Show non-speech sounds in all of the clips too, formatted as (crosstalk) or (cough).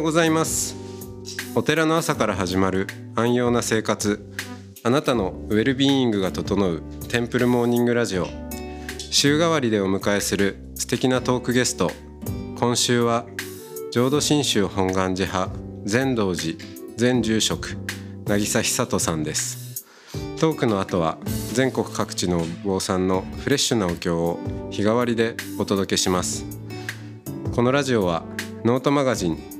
ようございます。お寺の朝から始まる安養な生活。あなたのウェルビーイングが整うテンプルモーニングラジオ。週替わりでお迎えする素敵なトークゲスト。今週は浄土真宗本願寺派善道寺全住職渚久人さんです。トークの後は全国各地のお坊さんのフレッシュなお経を日替わりでお届けします。このラジオはノートマガジン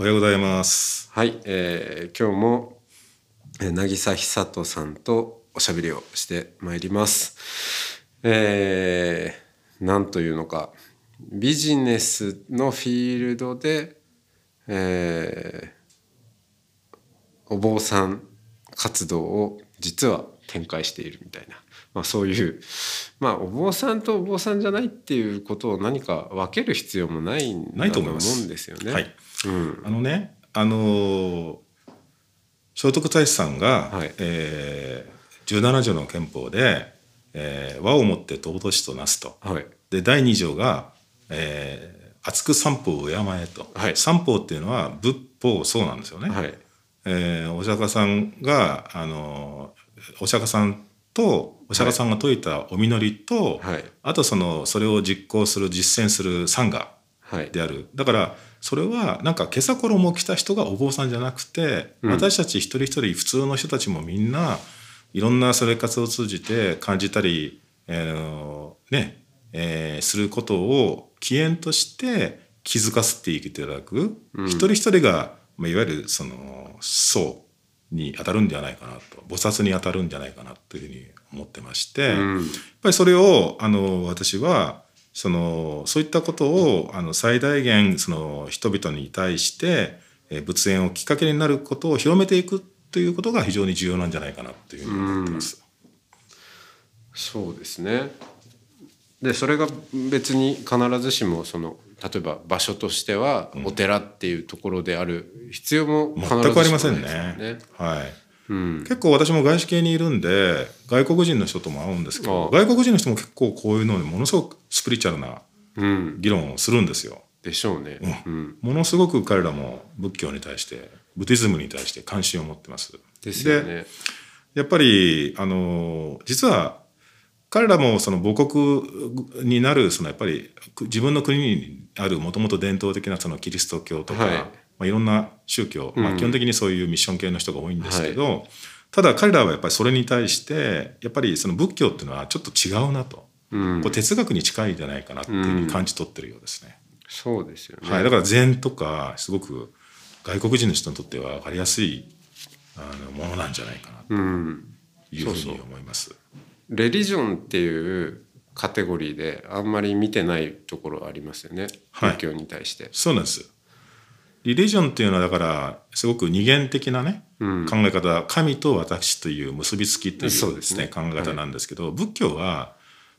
おはようございます。はい、えー今日もえー渚久人さんとおしゃべりをしてまいります。えー、なんというのかビジネスのフィールドで、えーお坊さん活動を実は展開しているみたいな、まあ、そういうまあお坊さんとお坊さんじゃないっていうことを何か分ける必要もないんだと思うと思いますんですよね。はい。うん、あのね、あのー聖徳太子さんが、はい。えー、17条の憲法で、えー和をもって尊しとなすと。はい。で第2条が、えー厚く三法を敬えと。はい。三法っていうのは仏法そうなんですよね。はい。えーお釈迦さんがあのお釈迦さんとお釈迦さんが説いたお祈りと、はい。あとそのそれを実行する実践する参賀はい。である。だからそれはなんか今朝衣を着た人がお坊さんじゃなくて、うん。私たち一人一人普通の人たちもみんないろんな生活を通じて感じたり、えーねえーすることを起源として気づかせていただく、うん。一人一人が、まあ、いわゆるその僧に当たるんではないかなと。菩薩に当たるんじゃないかなというふうに思ってまして。うん。やっぱりそれをあの私はそのそういったことをあの最大限その人々に対してえー仏縁をきっかけになることを広めていくということが非常に重要なんじゃないかなというふうに思ってます。そうですね。でそれが別に必ずしもその例えば場所としてはお寺っていうところである必要も必ずしも全くありませんないね。ですよはい。うん、結構私も外資系にいるんで外国人の人とも会うんですけど外国人の人も結構こういうのにものすごくスピリチュアルなうん、議論をするんですよ。でしょうね。うん、ものすごく彼らも仏教に対してブティズムに対して関心を持ってます。ですよね。やっぱりあの実は彼らもその母国になるそのやっぱり自分の国にあるもともと伝統的なそのキリスト教とか、はいいまあ、いろんな宗教、まあ、うん基本的にそういうミッション系の人が多いんですけど、ただ彼らはやっぱりそれに対してやっぱりその仏教っていうのはちょっと違うなと、うんこれ哲学に近いんじゃないかなっていうふうに感じ取ってるようですね。そうですよね。はい、だから禅とかすごく外国人の人にとっては分かりやすいあのものなんじゃないかなうん、というふうそうそうに思います。レリジョンっていうカテゴリーであんまり見てないところありますよね。はい仏教に対して。そうなんです。リリジョンっていうのはだからすごく二元的なね、うん。考え方神と私という結びつきというそうでねですすね。考え方なんですけど、仏教は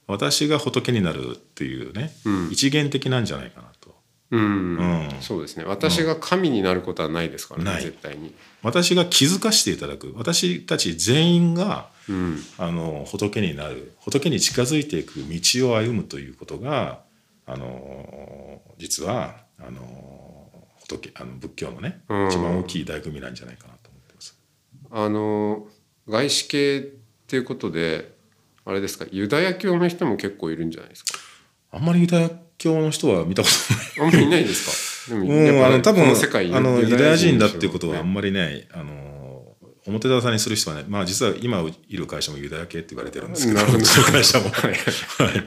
私が仏になるっていうね、うん。一元的なんじゃないかなと。うん、うん。そうですね。私が神になることはないですからね、絶対に。私が気づかせていただく。私たち全員がうん、あの仏になる。仏に近づいていく道を歩むということがあの実はあの仏あの仏教のねうん。一番大きい醍醐味なんじゃないかなと思ってます。あの外資系っていうことであれですかユダヤ教の人も結構いるんじゃないですか？あんまりユダヤ教の人は見たことあんまりいないですか？でもあの多分あのユダヤ人だっていうことはあねんまりねあの表沙汰にする人はねまあ実は今いる会社もユダヤ系って言われてるんですけどど。会社も。はい。はい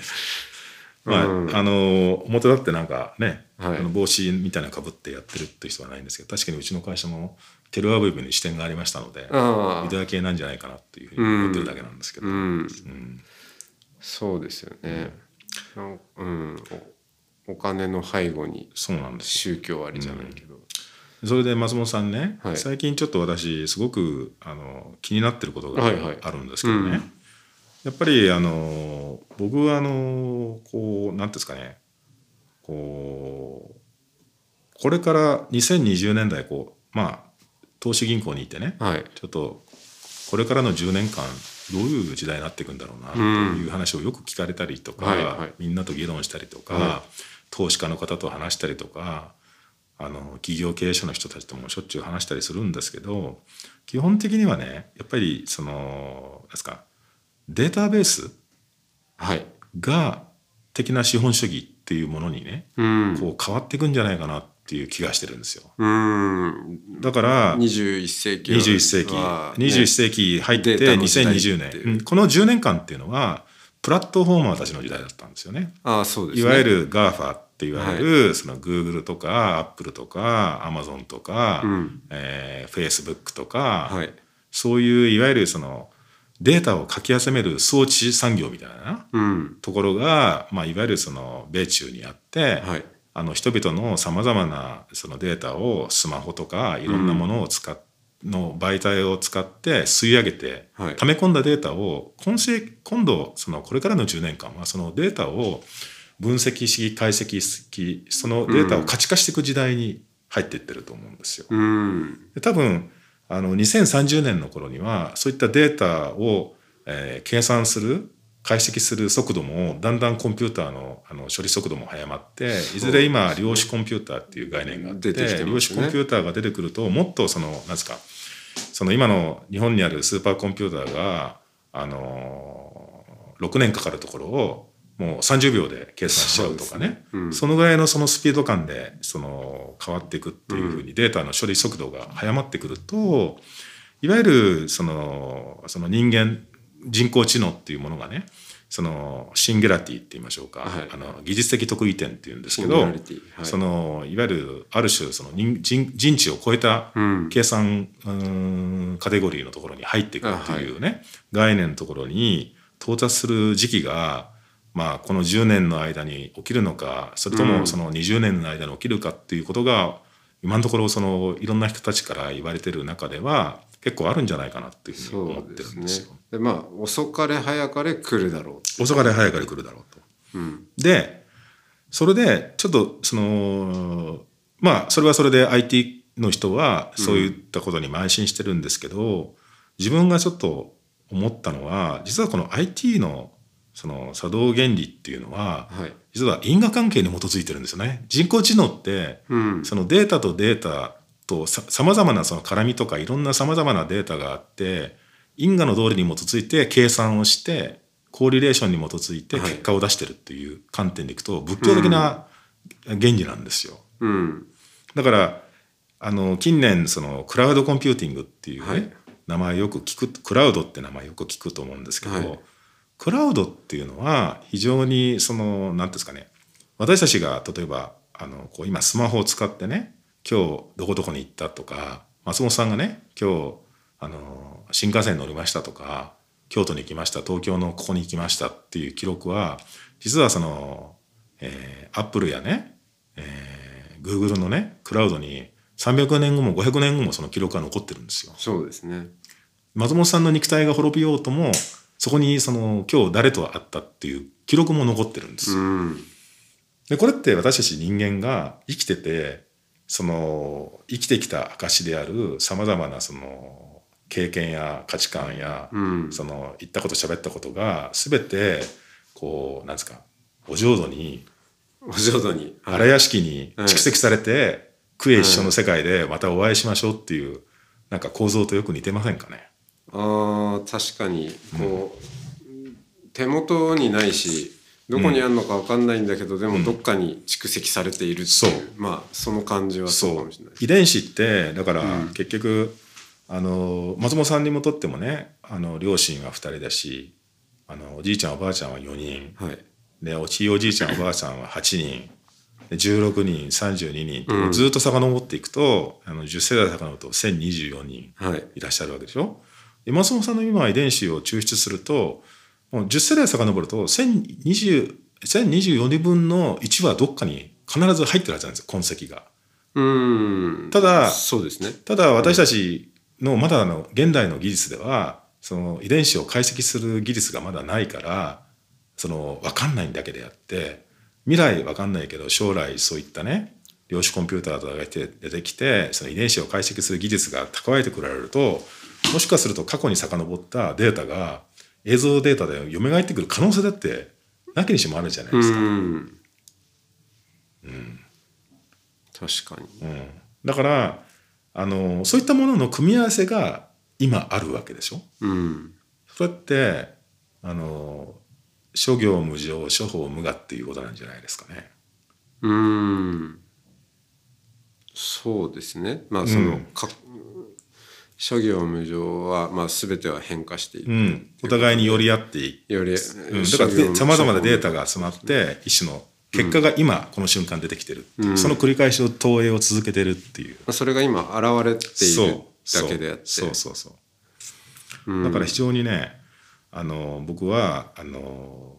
まあ、うん。あの表立ってなんかね、はい。あの帽子みたいなのかぶってやってるっていう人はないんですけど確かにうちの会社もテルアビブに支店がありましたのであユダヤ系なんじゃないかなっていうふうに思ってるだけなんですけど、あうん。うん。そうですよね。うん。お金の背後にそうなんです宗教ありじゃないけど、それで松本さんね、はい。最近ちょっと私すごくあの気になってることがはいはい。あるんですけどね、うんやっぱりあの僕はあのこうなんていうんですかね。こうこれから2020年代こうまあ投資銀行にいてねはい。ちょっとこれからの10年間どういう時代になっていくんだろうなという話をよく聞かれたりとか、はいはい。みんなと議論したりとか、は投資家の方と話したりとかあの企業経営者の人たちともしょっちゅう話したりするんですけど基本的にはねやっぱりそのですかデータベースはい。が的な資本主義っていうものにね、うん。こう変わっていくんじゃないかなっていう気がしてるんですよ。うん。だから21世紀21世紀、はね21世紀入ってデータの時代2020っていう。年、うん。この10年間っていうのはプラットフォーマーたちの時代だったんですよね。ああそうです、ね、いわゆる GAFA っていわゆる、その Google とか Apple とか Amazon とか、うん。えー Facebook とか、はい。そういういわゆるそのデータをかき集める装置産業みたいなうん。ところが、まあ、いわゆるその米中にあって、はい。あの人々のさまざまなそのデータをスマホとかいろんなものを使っ、の媒体を使って吸い上げて、はい。溜め込んだデータを今世今度そのこれからの10年間はそのデータを分析し解析しそのデータを価値化していく時代に入っていってると思うんですよ。うん。で多分あの2030年の頃にはそういったデータを、えー計算する解析する速度もだんだんコンピューターのあの処理速度も速まっていずれ今量子コンピューターっていう概念があって、出てきてますね。量子コンピューターが出てくるともっとそのなんですかその今の日本にあるスーパーコンピューターがあの6年かかるところをもう30秒で計算しちゃうとかね。そうん。そのぐらいのそのスピード感でその変わっていくっていうふうにデータの処理速度が速まってくるといわゆるそのその人間人工知能っていうものがねそのシンギュラティって言いましょうか、はい。あの技術的得意点っていうんですけどはい。そのいわゆるある種その人人人知を超えたうん。計算、うーんカテゴリーのところに入っていくっていうね、概念のところに到達する時期が、まあ、この10年の間に起きるのかそれとうんもその20年の間に起きるかっていうことが、今のところそのいろんな人たちから言われてる中では結構あるんじゃないかなっていうふうに思ってるんですよ。でまあ遅かれ早かれ来るだろ遅かれ早かれ来るだろうと。う、うん、でそれでちょっとそのまあそれはそれで IT の人はそういったことに邁進してるんですけど、自分がちょっと思ったのは実はこの IT のその作動原理っていうのははい。実は因果関係に基づいてるんですよね。人工知能ってうん。そのデータとデータとさまざまなその絡みとかいろんなさまざまなデータがあって因果の道理に基づいて計算をして correlation に基づいて結果を出してるっていう観点でいくと仏教的な原理なんですよ。うん。だからあの近年そのクラウドコンピューティングっていうね、はい。名前よく聞くクラウドって名前よく聞くと思うんですけど、はいクラウドっていうのは非常にその何ですかね私たちが例えばあのこう今スマホを使ってね今日どこどこに行ったとか松本さんがね今日あの新幹線に乗りましたとか京都に行きました東京のここに行きましたっていう記録は実はその、えー、アップルやね、えー、Google のねクラウドに300年後も500年後もその記録が残ってるんですよ。そうですね松本さんの肉体が滅びようともそこにその今日誰と会ったっていう記録も残ってるんです。よ。うん。でこれって私たち人間が生きててその生きてきた証であるさまざまなその経験や価値観や、うん。その言ったこと喋ったことが全てこうなんですかお浄土にお浄土に、はい。荒屋敷に蓄積されて、クエ一緒の世界でまたお会いしましょうっていうなんか構造とよく似てませんかね？あー確かに。こう、手元にないしどこにあるのか分かんないんだけど、でもどっかに蓄積されているっていう、そう。まあその感じはそうかもしれない。遺伝子ってだからうん。結局、あの松本さんにもとってもねあの両親は2人だしあのおじいちゃんおばあちゃんは4人。はい。でおちいおじいちゃんおばあちゃんは8人。で16人32人ずっと遡っていくと、あの10世代遡ると1024人はい。いらっしゃるわけでしょ？で松本さんの今遺伝子を抽出するともう10世代遡ると1020 1024人分の1はどっかに必ず入ってるはずなんですよ痕跡が。うんただそうですねただ私たちのまだの現代の技術ではその遺伝子を解析する技術がまだないからその分かんないだけであって未来分かんないけど将来そういったね量子コンピューターとかが出てきてその遺伝子を解析する技術が蓄えてくられるともしかすると過去に遡ったデータが映像データで蘇ってくる可能性だってなきにしもあるじゃないですか。うん。確かに。うん、だからあのそういったものの組み合わせが今あるわけでしょ？うん。それってあの諸行無常諸法無我っていうことなんじゃないですかね。うん。そうですね。まあその、うん。か諸行無常は、まあ、全ては変化していく、うん、お互いに寄り合っていより、うん、だからさまざまなデータが集まって一種の結果が今この瞬間出てきてるっていう、その繰り返しを投影を続けてるっていう。それが今現れているだけであって。そう。そう。そう。そう。だから非常にねあの僕はあの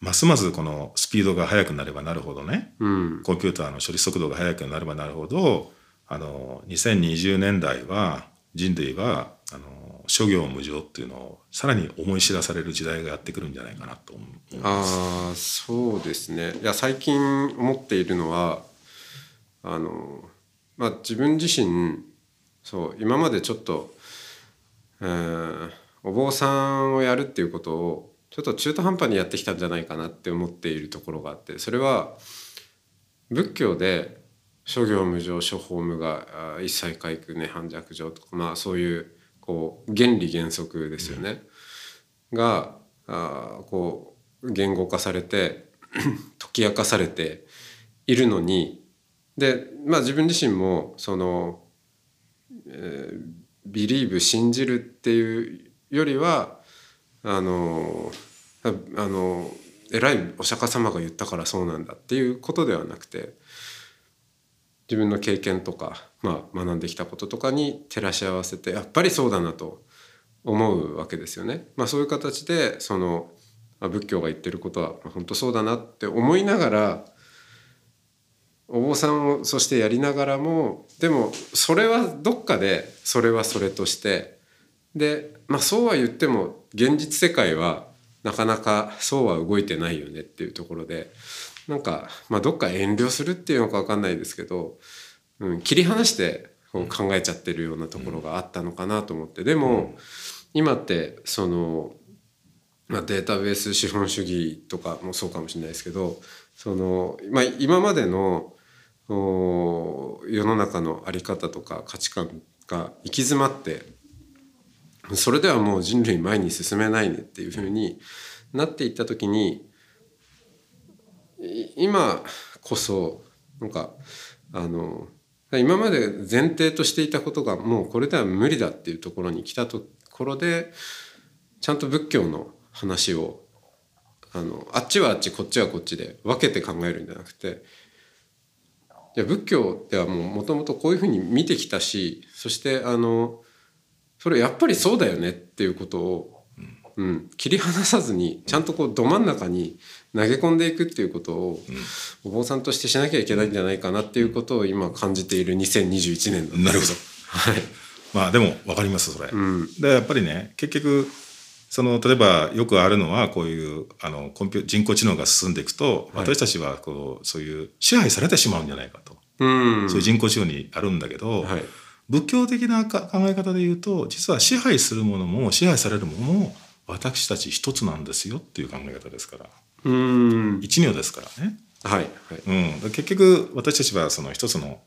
ますますこのスピードが速くなればなるほどね、うん。コンピューターの処理速度が速くなればなるほどあの2020年代は人類はあの諸行無常っていうのをさらに思い知らされる時代がやってくるんじゃないかなと思う。ああそうですねいや最近思っているのはあの、まあ、自分自身そう今までちょっと、えーお坊さんをやるっていうことをちょっと中途半端にやってきたんじゃないかなって思っているところがあってそれは仏教で諸行無常諸法無我一切皆空涅槃弱情とかまあそういうこう原理原則ですよね、があこう言語化されて (clears throat) 解き明かされているのにでまあ自分自身もその、えービリーブ信じるっていうよりはあのあの偉いお釈迦様が言ったからそうなんだっていうことではなくて自分の経験とか、まあ、学んできたこととかに照らし合わせてやっぱりそうだなと思うわけですよね。まあ、そういう形でそのあ仏教が言ってることは本当そうだなって思いながらお坊さんをそしてやりながらもでもそれはどっかでそれはそれとしてで、まあ、そうは言っても現実世界はなかなかそうは動いてないよねっていうところでなんか、まあ、どっか遠慮するっていうのか分かんないですけど、うん、切り離してこう考えちゃってるようなところがあったのかなと思って。でも今ってその、まあ、データベース資本主義とかもそうかもしれないですけどその、まあ、今までのお世の中の在り方とか価値観が行き詰まってそれではもう人類前に進めないねっていうふうになっていった時にい今こそなんかあの今まで前提としていたことがもうこれでは無理だっていうところに来たところでちゃんと仏教の話をあのあっちはあっちこっちはこっちで分けて考えるんじゃなくていや仏教ではもともとこういうふうに見てきたしそしてあのそれやっぱりそうだよねっていうことを、うん、切り離さずにちゃんとこうど真ん中に投げ込んでいくっていうことを、お坊さんとしてしなきゃいけないんじゃないかなっていうことを今感じている2021年だなるほど。はい、まあでも分かりますそれ。うん。でやっぱりね結局その例えばよくあるのはこういうあのコンピュ人工知能が進んでいくと、はい。私たちはこうそういう支配されてしまうんじゃないかと、うん。そういう人工知能にあるんだけど、はい。仏教的なか考え方で言うと実は支配するものも支配されるものも私たち一つなんですよっていう考え方ですからうん。一如ですからね。はいはい。うん、結局私たちはその一つの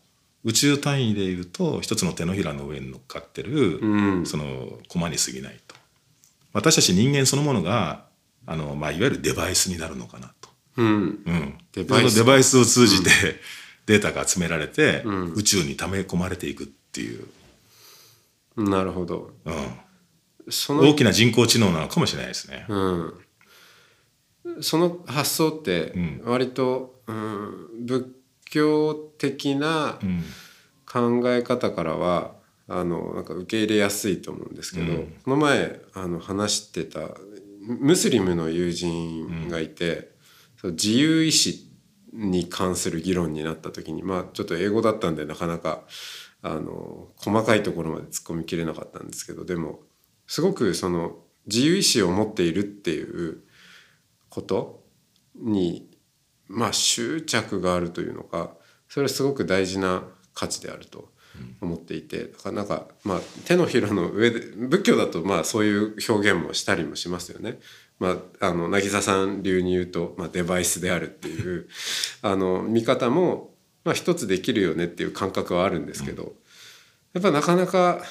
宇宙単位で言うと一つの手のひらの上に乗っかってる、うん。その駒に過ぎないと。私たち人間そのものがあの、まあ、いわゆるデバイスになるのかなと、うん。うん、デバイス。そのデバイスを通じて、データが集められて、うん。宇宙に溜め込まれていくっていう、なるほど。そうん、の大きな人工知能なのかもしれないですね。うん、その発想ってうん。割と、うん、仏教的なうん。考え方からはあのなんか受け入れやすいと思うんですけど、うん。この前あの話してたムスリムの友人がいて、その自由意志に関する議論になった時にまあちょっと英語だったんでなかなかあの細かいところまで突っ込みきれなかったんですけどでもすごくその自由意志を持っているっていうことにまあ執着があるというのかそれはすごく大事な価値であると思っていてだからなんかまあ手のひらの上で仏教だとまあそういう表現もしたりもしますよね。まあ、あの渚さん流に言うと、まあ、デバイスであるっていう (laughs) あの見方も、まあ、一つできるよねっていう感覚はあるんですけどやっぱなかなか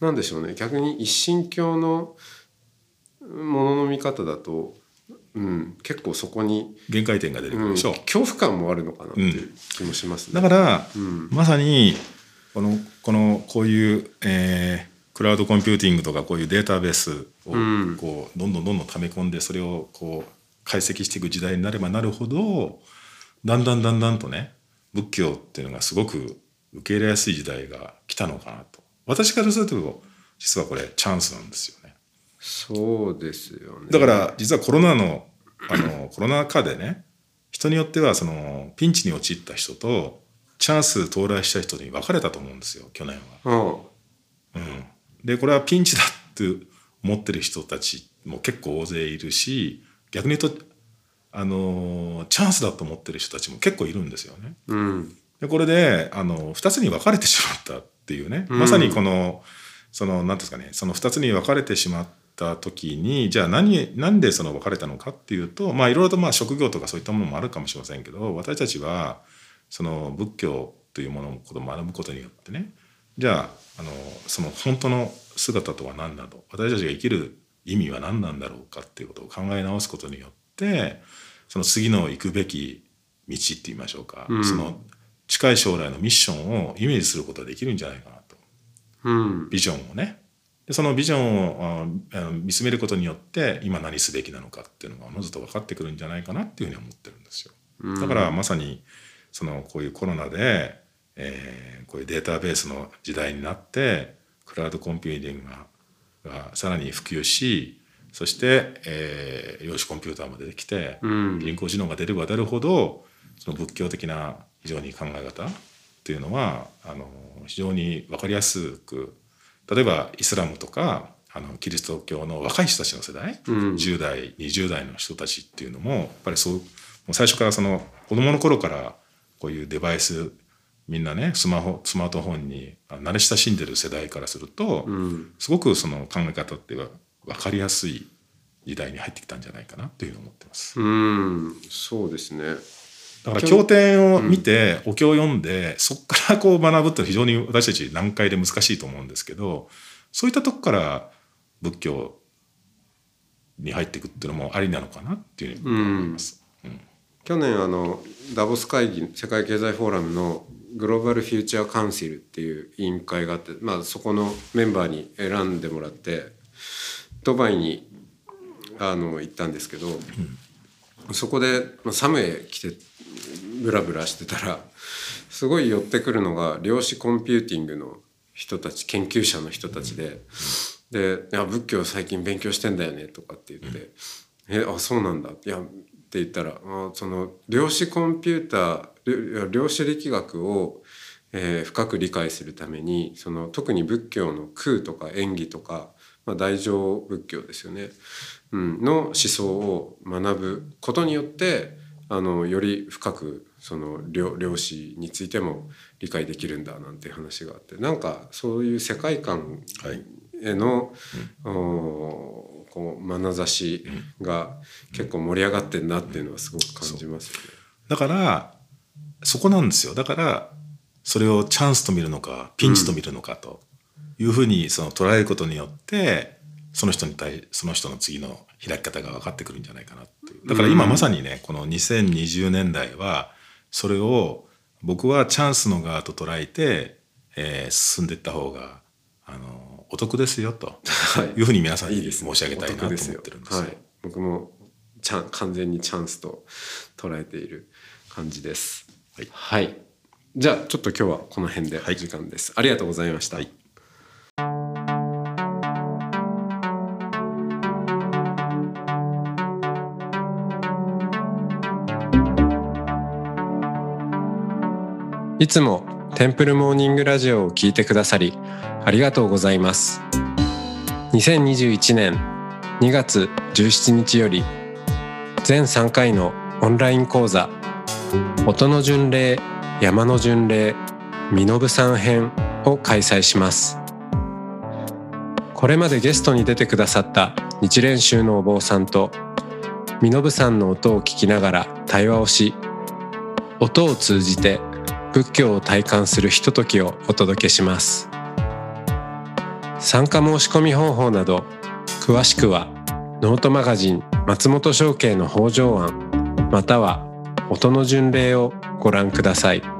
なんでしょうね。逆に一神教のものの見方だと、うん、結構そこに、限界点が出てくうん、るでしょう、恐怖感もあるのかなっていう気もしますね。だから、うん。まさにこのこのこういう、えークラウドコンピューティングとかこういうデータベースをうん。こうどんどんどんどん溜め込んでそれをこう解析していく時代になればなるほどだんだんだんだんとね仏教っていうのがすごく受け入れやすい時代が来たのかなと。私からすると実はこれチャンスなんですよね。そうですよね。だから実はコロナのあのコロナ禍でね人によってはそのピンチに陥った人とチャンス到来した人に分かれたと思うんですよ去年は。うん、うん、でこれはピンチだって思ってる人たちも結構大勢いるし逆に言うとあのチャンスだと思ってる人たちも結構いるんですよね。うん、でこれであの2つに分かれてしまったっていうね、うんまさにこのその何ですかねその2つに分かれてしまった時にじゃあ何何でその分かれたのかっていうとまあいろいろとまあ職業とかそういったものもあるかもしれませんけど私たちはその仏教というものを学ぶことによってねじゃああのその本当の姿とは何なの私たちが生きる意味は何なんだろうかっていうことを考え直すことによってその次の行くべき道って言いましょうか、うん。その近い将来のミッションをイメージすることができるんじゃないかなと。うん、ビジョンをねでそのビジョンを見つめることによって今何すべきなのかっていうのがおのずと分かってくるんじゃないかなっていうふうに思ってるんですよ。だからまさにそのこういうコロナで、えーこういうデータベースの時代になってクラウドコンピューティングががさらに普及しそして、えー量子コンピューターも出てきて、うん人工知能が出れば出るほどその仏教的な非常に考え方っていうのはあの非常に分かりやすく例えばイスラムとかあのキリスト教の若い人たちの世代、うん10代20代の人たちっていうのもやっぱりそうもう最初からその子供の頃からこういうデバイスみんなねスマホスマートフォンにあ慣れ親しんでる世代からすると、うん、すごくその考え方っていうのは分かりやすい時代に入ってきたんじゃないかなというふうに思ってます。うん、そうですね。だから経典を見て、お経を読んでそこからこう学ぶって非常に私たち難解で難しいと思うんですけどそういったとこから仏教に入っていくっていうのもありなのかなっていうふうに思います。うん。去年あのダボス会議世界経済フォーラムのグローバル・フューチャー・カウンシルっていう委員会があって、まあ、そこのメンバーに選んでもらってドバイにあの行ったんですけど、そこでまあサムへ来てブラブラしてたらすごい寄ってくるのが量子コンピューティングの人たち研究者の人たちで。で「いや仏教最近勉強してんだよね」とかって言って「えあそうなんだ」いやって言ったらあその量子コンピューター量子力学を、えー深く理解するためにその特に仏教の空とか演技とか、まあ、大乗仏教ですよね、うん、の思想を学ぶことによってあのより深くその量量子についても理解できるんだなんていう話があってなんかそういう世界観はいへの、おーこう眼差しが結構盛り上がってんなっていうのはすごく感じますよね。だからそこなんですよだからそれをチャンスと見るのかピンチと見るのかというふうにその捉えることによってその人に対その人の次の開き方が分かってくるんじゃないかなっていう。だから今まさにねこの2020年代はそれを僕はチャンスの側と捉えて、えー進んでいった方があのお得ですよとはい。いうふうに皆さんにいいです申し上げたいなと思っお得ですよ。てるんですよ。はい、僕もチャン完全にチャンスと捉えている感じです。はい。はい、じゃあちょっと今日はこの辺ではい。時間です。ありがとうございました。いつもテンプルモーニングラジオを聞いてくださりありがとうございます。2021年2月17日より全3回のオンライン講座音の巡礼山の巡礼身延さん編を開催します。これまでゲストに出てくださった日蓮宗のお坊さんと身延さんの音を聞きながら対話をし音を通じて仏教を体感するひとときをお届けします参加申し込み方法など詳しくはノートマガジン松本商家の北条案または音の巡礼をご覧ください。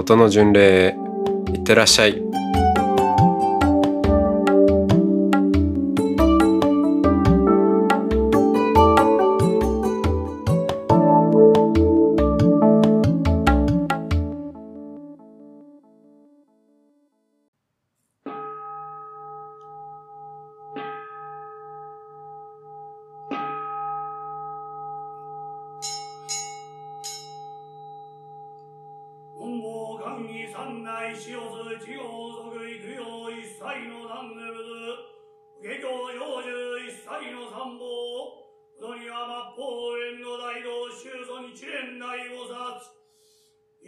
音の巡礼へいってらっしゃい。下教養寿一切の三宝そには末法園の大道宗祖日蓮大菩薩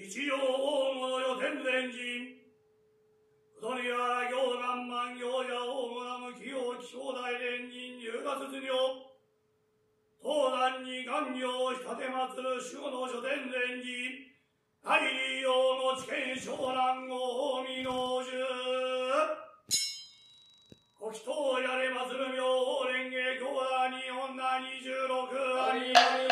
一条大物予天前人そには行願万行者大物無器用気象大連人入学図女東南に願行したて祭る守護の書天前人大量の知見昇蘭を見のじゅご祈祷やれまする妙蓮華教団に女二十六。ありあり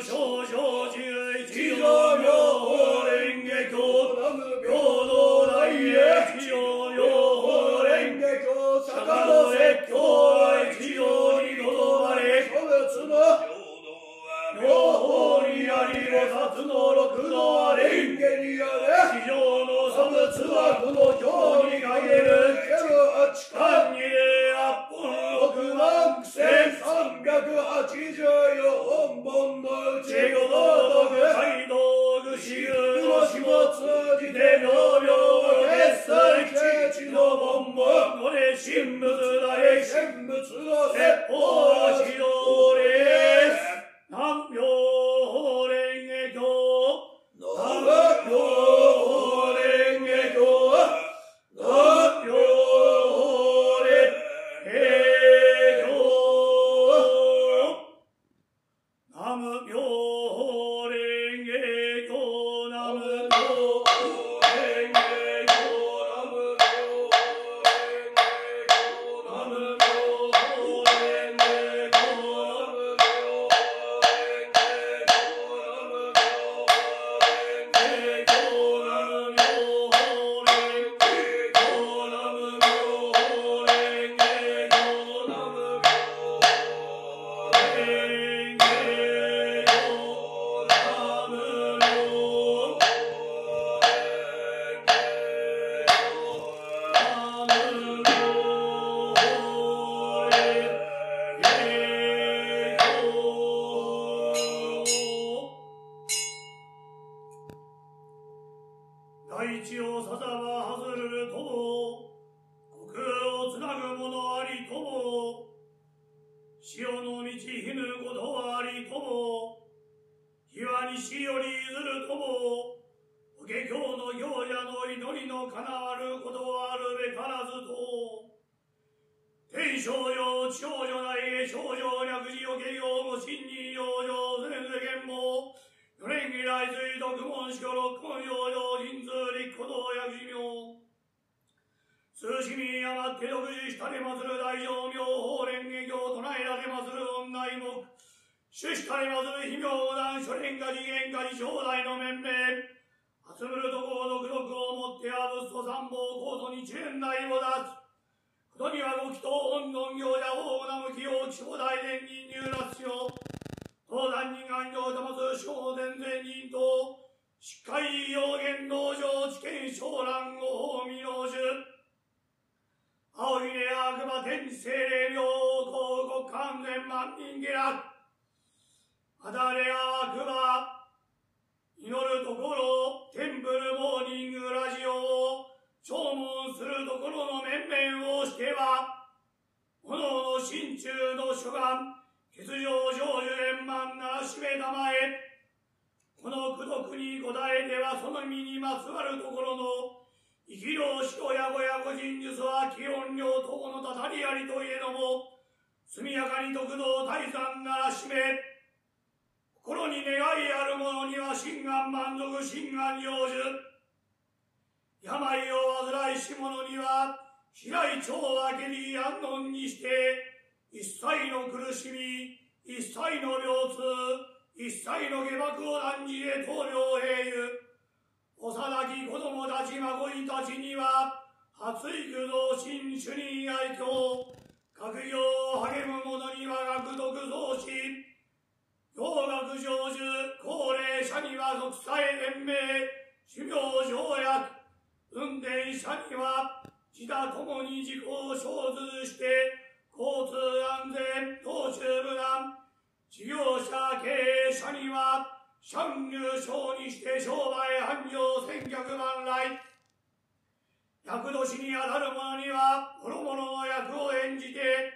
少女略児を下領も真に養生せん世間も四年期来水徳門司教六根養生人数立古道薬師名。数市民余って独自したれまする大乗明法蓮華経唱えられまする女妹目主したれまする秘妙談諸蓮華次元華次正代の面々集むるところ独読をもっては仏祖三宝高祖に知連大を出すことにはご祈祷本尊行者大村向きを地方大伝人入脱しよう。東山人安行玉津小伝前人としっかり要言道場知見昇蘭ご法未納樹青ひれ悪魔天地精霊明王国完全万人下落あだれ悪魔祈るところテンプルモーニングラジオを弔問するところの面々をしては炎の心中の諸願欠場成就円満ならしめたまえこの功徳に答えてはその身にまつわるところの生きろしろやごやご人術は気温量等のたたりありといえども速やかに得道大山ならしめ心に願いある者には心願満足心願成就。病を患いし者には平井町を明けに安穏にして一切の苦しみ一切の病痛一切の下幕を断じて棟梁平優幼き子供たち孫いたちには発育同心主任愛嬌学業を励む者には学読増進洋学成就高齢者には独裁連盟修行条約運転者には自他ともに自己を生ずして交通安全道中無難事業者経営者には参入賞にして商売繁盛千客万来役年にあたる者には諸々の役を演じて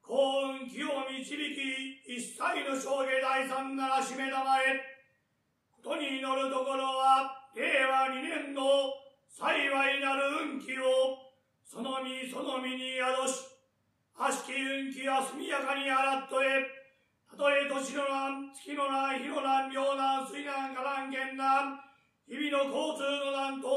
幸運気を導き一切の生涯第三ならしめたまえことに祈るところは令和二年の幸いなる運気をその身その身に宿し悪しき運気は速やかに洗っとえたとえ年の難月の難日の難病難水難火難源難日々の交通の難と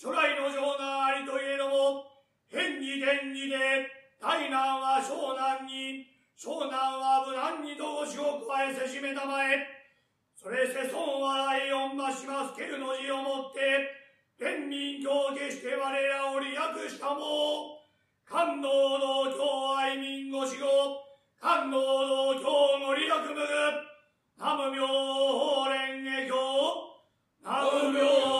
初来の情難ありといえども変に天にで大難は小難に、小難は無難に同志を加えせしめたまえ。それせ損は来音ましますけるの字をもって、天民教下して我らを利役したも、官能の教愛民ご死後、官能の教の利役むぐ、南無妙法蓮華経、南無妙